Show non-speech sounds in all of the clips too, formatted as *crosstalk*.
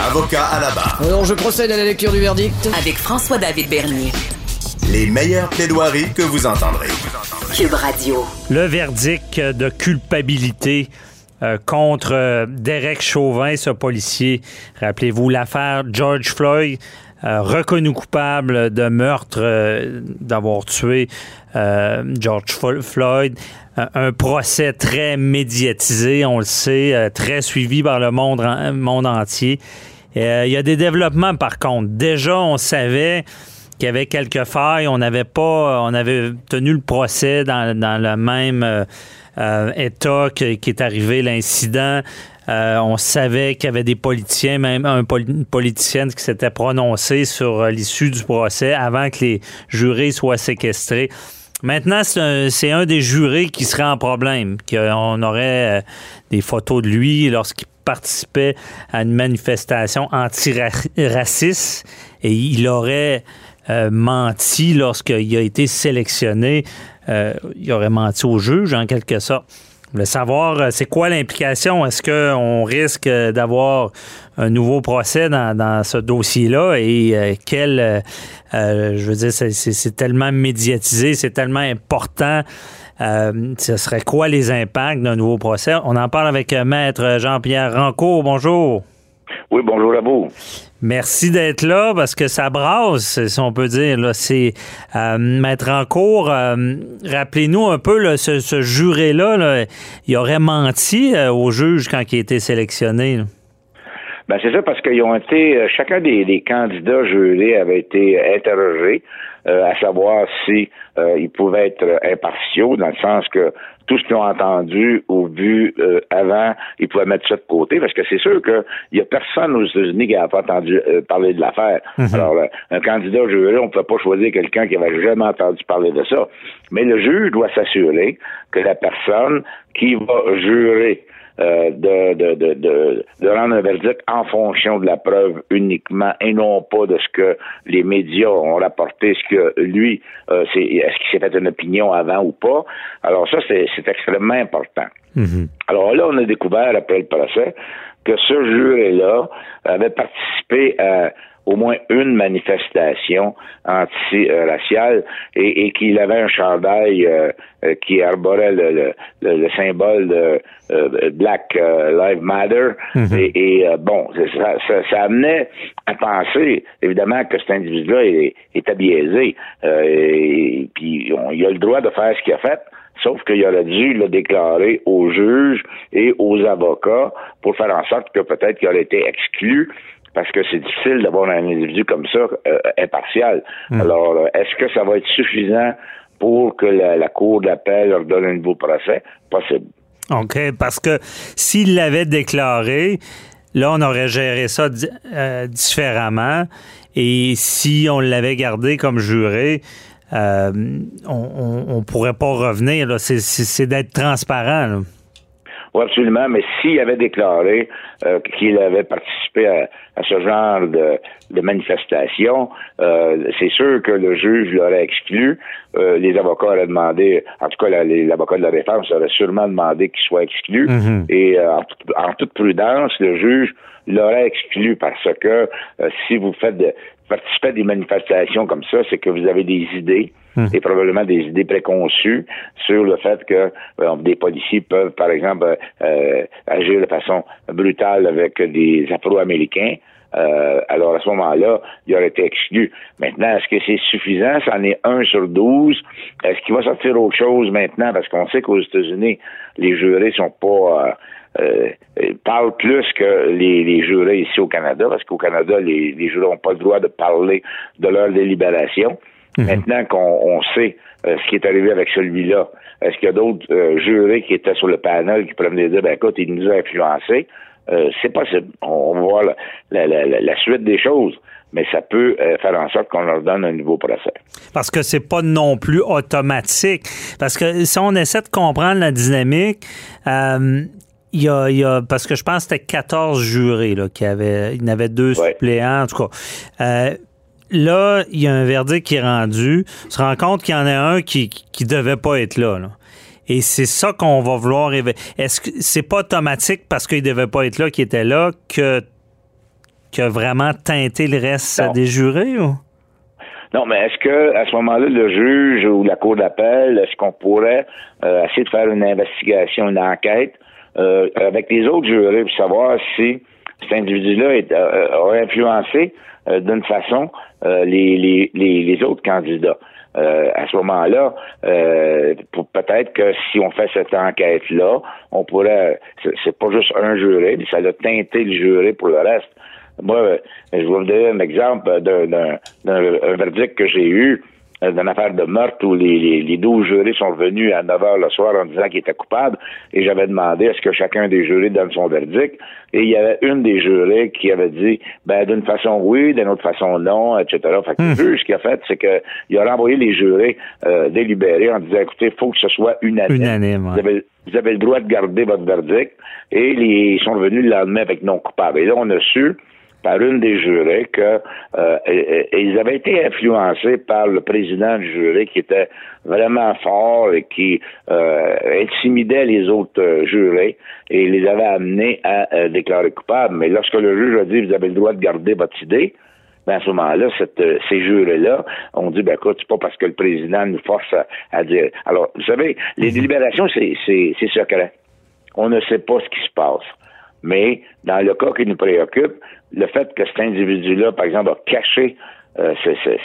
Avocat à la barre. Alors je procède à la lecture du verdict. Avec François-David Bernier. Les meilleures plaidoiries que vous entendrez. Cube Radio. Le verdict de culpabilité euh, contre euh, Derek Chauvin, ce policier. Rappelez-vous l'affaire George Floyd. Euh, reconnu coupable de meurtre, euh, d'avoir tué euh, George Floyd. Un- procès très médiatisé, on le sait, très suivi par le monde, en- monde entier. Il y a des développements par contre. Déjà, on savait qu'il y avait quelques failles. On n'avait pas, on avait tenu le procès dans, le même état que- qui est arrivé l'incident. Euh, on savait qu'il y avait des politiciens, même un une politicienne qui s'était prononcée sur euh, l'issue du procès avant que les jurés soient séquestrés. Maintenant, c'est un, des jurés qui serait en problème, qu'on aurait euh, des photos de lui lorsqu'il participait à une manifestation antiraciste et il aurait menti lorsqu'il a été sélectionné. Il aurait menti au juge, en quelque sorte. Voulais savoir, euh, c'est quoi l'implication? Est-ce qu'on risque euh, d'avoir un nouveau procès dans, dans ce dossier-là? Et euh, quel, euh, euh, je veux dire, c'est- tellement médiatisé, c'est tellement important. Euh, ce serait quoi les impacts d'un nouveau procès? On en parle avec Maître Jean-Pierre Rancourt. Bonjour. Oui, bonjour à vous. Merci d'être là parce que ça brasse, si on peut dire. Là, c'est euh, Maître Rancourt. euh, Rappelez-nous un peu là, ce, ce juré-là. là, il aurait menti euh, au juge quand il a été sélectionné. Ben, c'est ça parce qu'ils ont été, chacun des, des candidats jurés avait été interrogé euh, à savoir si euh, ils pouvaient être impartiaux, dans le sens que tout ce qu'ils ont entendu ou vu euh, avant, ils pouvaient mettre ça de côté, parce que c'est sûr qu'il y a personne aux États-Unis qui n'a pas entendu euh, parler de l'affaire. Alors, euh, un candidat juré, on ne peut pas choisir quelqu'un qui n'avait jamais entendu parler de ça. Mais le juge doit s'assurer que la personne qui va jurer euh, de, de, de, de, de rendre un verdict en fonction de la preuve uniquement et non pas de ce que les médias ont rapporté, ce que lui, euh, c'est, est-ce qu'il s'est fait une opinion avant ou pas. Alors ça, c'est, c'est extrêmement important. Alors là, on a découvert après le procès que ce juré-là avait participé à au moins une manifestation anti-raciale et, et qu'il avait un chandail euh, euh, qui arborait le, le, le- le symbole de euh, Black euh, Lives Matter. Et, et, euh, bon, ça, ça, ça amenait à penser, évidemment, que cet individu-là est, était biaisé. Euh, et, puis, on- il a le droit de faire ce qu'il a fait. Sauf qu'il aurait dû le déclarer aux juges et aux avocats pour faire en sorte que peut-être qu'il aurait été exclu parce que c'est difficile d'avoir un individu comme ça euh, impartial. Alors, euh, est-ce que ça va être suffisant pour que la, la Cour d'appel leur donne un nouveau procès? Possible. OK, parce que s'il l'avait déclaré, là, on aurait géré ça di- euh, différemment. Et si on l'avait gardé comme juré, euh, on ne pourrait pas revenir. c'est d'être transparent. là. Oui, absolument, mais s'il avait déclaré euh, qu'il avait participé à, à ce genre de, de manifestation, euh, c'est sûr que le juge l'aurait exclu. Euh, les avocats auraient demandé, en tout cas la- l'avocat de la défense aurait sûrement demandé qu'il soit exclu. Et euh, en, toute- en toute prudence, le juge l'aurait exclu parce que euh, si vous faites de, participez à des manifestations comme ça, c'est que vous avez des idées et probablement des idées préconçues sur le fait que euh, des policiers peuvent, par exemple, euh, euh, agir de façon brutale avec des Afro-Américains. Euh, alors à ce moment-là, il aurait été exclu. Maintenant, est-ce que c'est suffisant? C'en est un sur douze. Est-ce qu'il va sortir autre chose maintenant? Parce qu'on sait qu'aux États-Unis, les jurés sont pas euh, euh, parlent plus que les, les jurés ici au Canada, parce qu'au Canada, les, les jurés n'ont pas le droit de parler de leur délibération. Maintenant qu'on on sait euh, ce qui est arrivé avec celui-là, est-ce qu'il y a d'autres euh, jurés qui étaient sur le panel qui venir dire, ben écoute, il nous a influencés? euh, c'est possible. On va voir la, la, la, la, suite des choses, mais ça peut euh, faire en sorte qu'on leur donne un nouveau procès. Parce que c'est pas non plus automatique. Parce que si on essaie de comprendre la dynamique, euh, il y, a, il y a, parce que je pense que c'était 14 jurés là, qui avaient, il y en avait deux Ouais. suppléants, en tout cas. Là, il y a un verdict qui est rendu. On se rend compte qu'il y en a un qui, qui devait pas être là. là. Et c'est ça qu'on va vouloir Est-ce que c'est pas automatique parce qu'il devait pas être là qu'il était là que qui a vraiment teinté le reste Non. des jurés ou? Non, mais est-ce que à ce moment-là, le juge ou la cour d'appel, est-ce qu'on pourrait euh, essayer de faire une investigation, une enquête euh, avec les autres jurés pour savoir si cet individu-là est- euh, a influencé euh, d'une façon euh, les, les, les, autres candidats? Euh, à ce moment-là, euh, peut-être que si on fait cette enquête-là, on pourrait. c'est- pas juste un juré, mais ça a teinté le juré pour le reste. Moi, euh, je vais vous donner un exemple d'un, d'un, d'un- un verdict que j'ai eu euh, d'une affaire de meurtre où les, les, les 12 jurés sont venus à 9 heures le soir en disant qu'ils étaient coupables et j'avais demandé à ce que chacun des jurés donne son verdict et il y avait une des jurés qui avait dit ben d'une façon oui, d'une autre façon non, etc. Fait que le juge ce qu'il a fait, c'est que il a renvoyé les jurés euh, délibérés en disant écoutez, il faut que ce soit unanime. Unanime, ouais. Vous avez, vous avez le droit de garder votre verdict. Et les, ils sont revenus le lendemain avec non coupable. Et là, on a su par une des jurés que euh, et- et ils avaient été influencés par le président du jury qui était vraiment fort et qui euh, intimidait les autres euh, jurés et les avait amenés à euh, déclarer coupables. Mais lorsque le juge a dit vous avez le droit de garder votre idée, ben à ce moment-là, cette, ces jurés-là ont dit, ben écoute, c'est pas parce que le président nous force à, à dire. Alors, vous savez, les délibérations, c'est, c'est, c'est secret. On ne sait pas ce qui se passe. Mais dans le cas qui nous préoccupe, le fait que cet individu-là, par exemple, a caché euh, euh,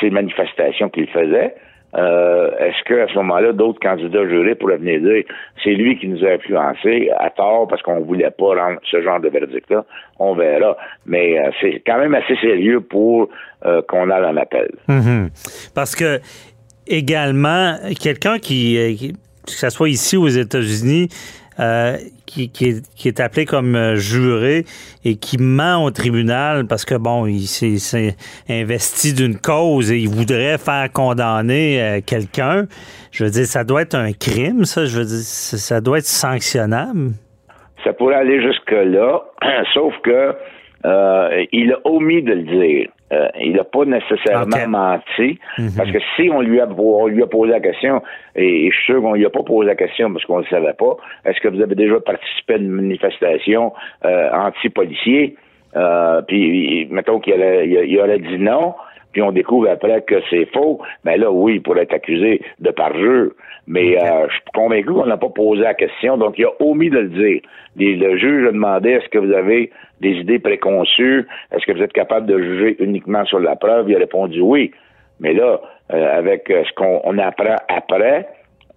ces- manifestations qu'il faisait, euh, est-ce qu'à ce moment-là, d'autres candidats jurés pourraient venir dire c'est lui qui nous a influencés à tort parce qu'on voulait pas rendre ce genre de verdict-là? On verra. Mais euh, c'est quand même assez sérieux pour euh, qu'on aille en appel. Mhm. Parce que également, quelqu'un qui, euh, qui- que ce soit ici aux États-Unis, euh, qui, qui est, qui est appelé comme euh, juré et qui ment au tribunal parce que bon, il s'est investi d'une cause et il voudrait faire condamner euh, quelqu'un. Je veux dire, ça doit être un crime, ça. Je veux dire, ça doit être sanctionnable. Ça pourrait aller jusque-là, *clears throat* sauf que euh, il a omis de le dire. Euh, il n'a pas nécessairement menti, parce que si on lui a on lui a posé la question, et, et je suis sûr qu'on lui a pas posé la question parce qu'on ne le savait pas, est-ce que vous avez déjà participé à une manifestation euh, anti-policier? Euh, puis mettons qu'il aurait, il aurait dit non, puis on découvre après que c'est faux, ben là, oui, il pourrait être accusé de parjure. Mais euh, je suis convaincu qu'on n'a pas posé la question, donc il a omis de le dire. Le juge a demandé est-ce que vous avez des idées préconçues, est-ce que vous êtes capable de juger uniquement sur la preuve? Il a répondu oui. Mais là, euh, avec euh, ce qu'on on apprend après,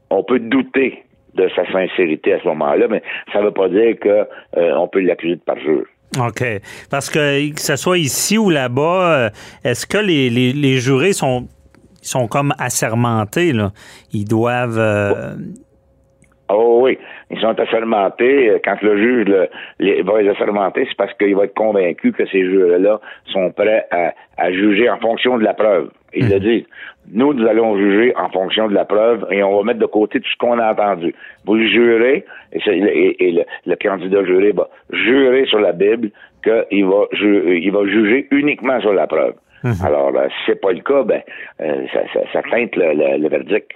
on peut douter de sa sincérité à ce moment-là, mais ça ne veut pas dire que euh, peut l'accuser de parjure. OK. Parce que que ce soit ici ou là-bas, est-ce que les, jurés sont, sont comme assermentés, là? Ils doivent. Oui, ils sont assermentés. Euh, Quand le juge le- les, va les assermenter, c'est parce qu'il va être convaincu que ces jurés-là sont prêts à, à juger en fonction de la preuve. Ils le disent. Nous, nous allons juger en fonction de la preuve et on va mettre de côté tout ce qu'on a entendu. Vous jurez, et, c'est- et- et le, le candidat juré va jurer sur la Bible qu'il va, ju- il va juger uniquement sur la preuve. Alors, euh, si c'est pas le cas, ben, euh, ça, ça, ça teinte le, le- le verdict.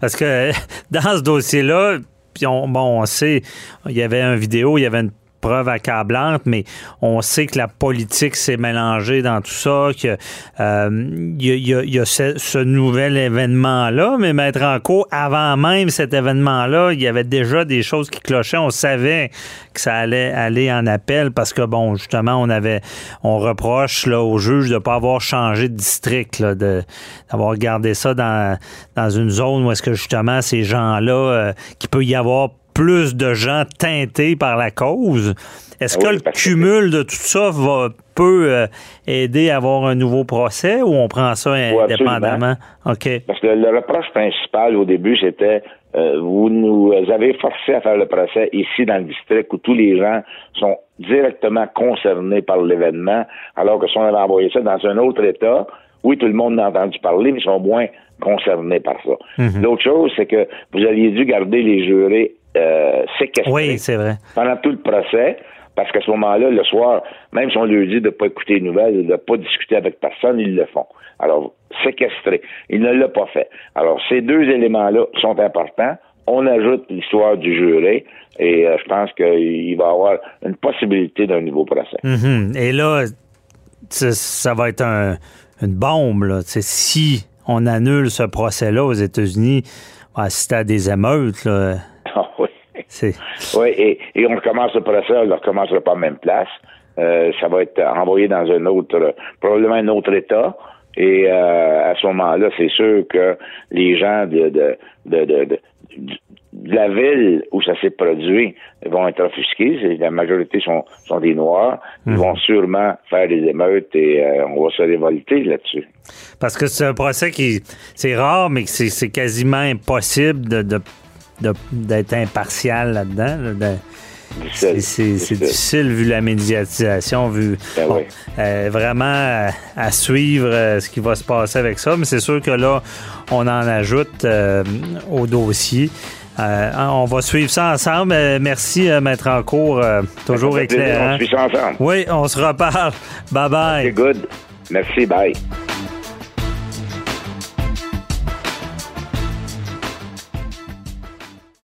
Parce que *laughs* dans ce dossier-là, puis on, bon, on sait, il y avait une vidéo, il y avait une preuve accablante, mais on sait que la politique s'est mélangée dans tout ça, que euh, y a, ce, nouvel événement-là, mais Maître Anco, avant même cet événement-là, il y avait déjà des choses qui clochaient. On savait que ça allait aller en appel parce que, bon, justement, on avait, on reproche là, au juge de ne pas avoir changé de district, là, de, d'avoir gardé ça dans, dans une zone où est-ce que, justement, ces gens-là, euh, qu'il peut y avoir plus de gens teintés par la cause. Est-ce que le que- cumul de tout ça va, peut euh, aider à avoir un nouveau procès ou on prend ça indépendamment? OK. Parce que le reproche principal au début, c'était euh, vous nous avez forcé à faire le procès ici dans le district où tous les gens sont directement concernés par l'événement, alors que si on avait envoyé ça dans un autre État, oui, tout le monde a entendu parler, mais ils sont moins concernés par ça. Mhm. L'autre chose, c'est que vous aviez dû garder les jurés euh, séquestrés Oui, c'est vrai. pendant tout le procès, parce qu'à ce moment-là, le soir, même si on leur dit de ne pas écouter les nouvelles, de ne pas discuter avec personne, ils le font. Alors, séquestré. Il ne l'a pas fait. Alors, ces deux éléments-là sont importants. On ajoute l'histoire du juré et euh, je pense qu'il va y avoir une possibilité d'un nouveau procès. Mhm. Et là, ça, va être un- une bombe. Là. Si on annule ce procès-là aux États-Unis, on va assister à des émeutes. Là. Oui. Et, et on recommence le procès, on ne le recommencera pas en même place. Euh, ça va être envoyé dans un autre, probablement un autre État. Et euh, à ce moment-là, c'est sûr que les gens de, de, de, de, la ville où ça s'est produit vont être offusqués. La majorité sont, sont des Noirs. Ils vont sûrement faire des émeutes et euh, on va se révolter là-dessus. Parce que c'est un procès qui. C'est rare, mais c'est, c'est quasiment impossible de- d'être impartial là-dedans. là, de- c'est, difficile vu la médiatisation, vu Ben bon, oui. euh, vraiment à, à suivre euh, ce qui va se passer avec ça. Mais c'est sûr que là, on en ajoute euh, au dossier. Euh, on va suivre ça ensemble. Euh, merci, euh, Maître Encourt. euh, toujours éclairant. On suit ça ensemble. Oui, on se reparle. Bye bye. C'est good. Merci, bye.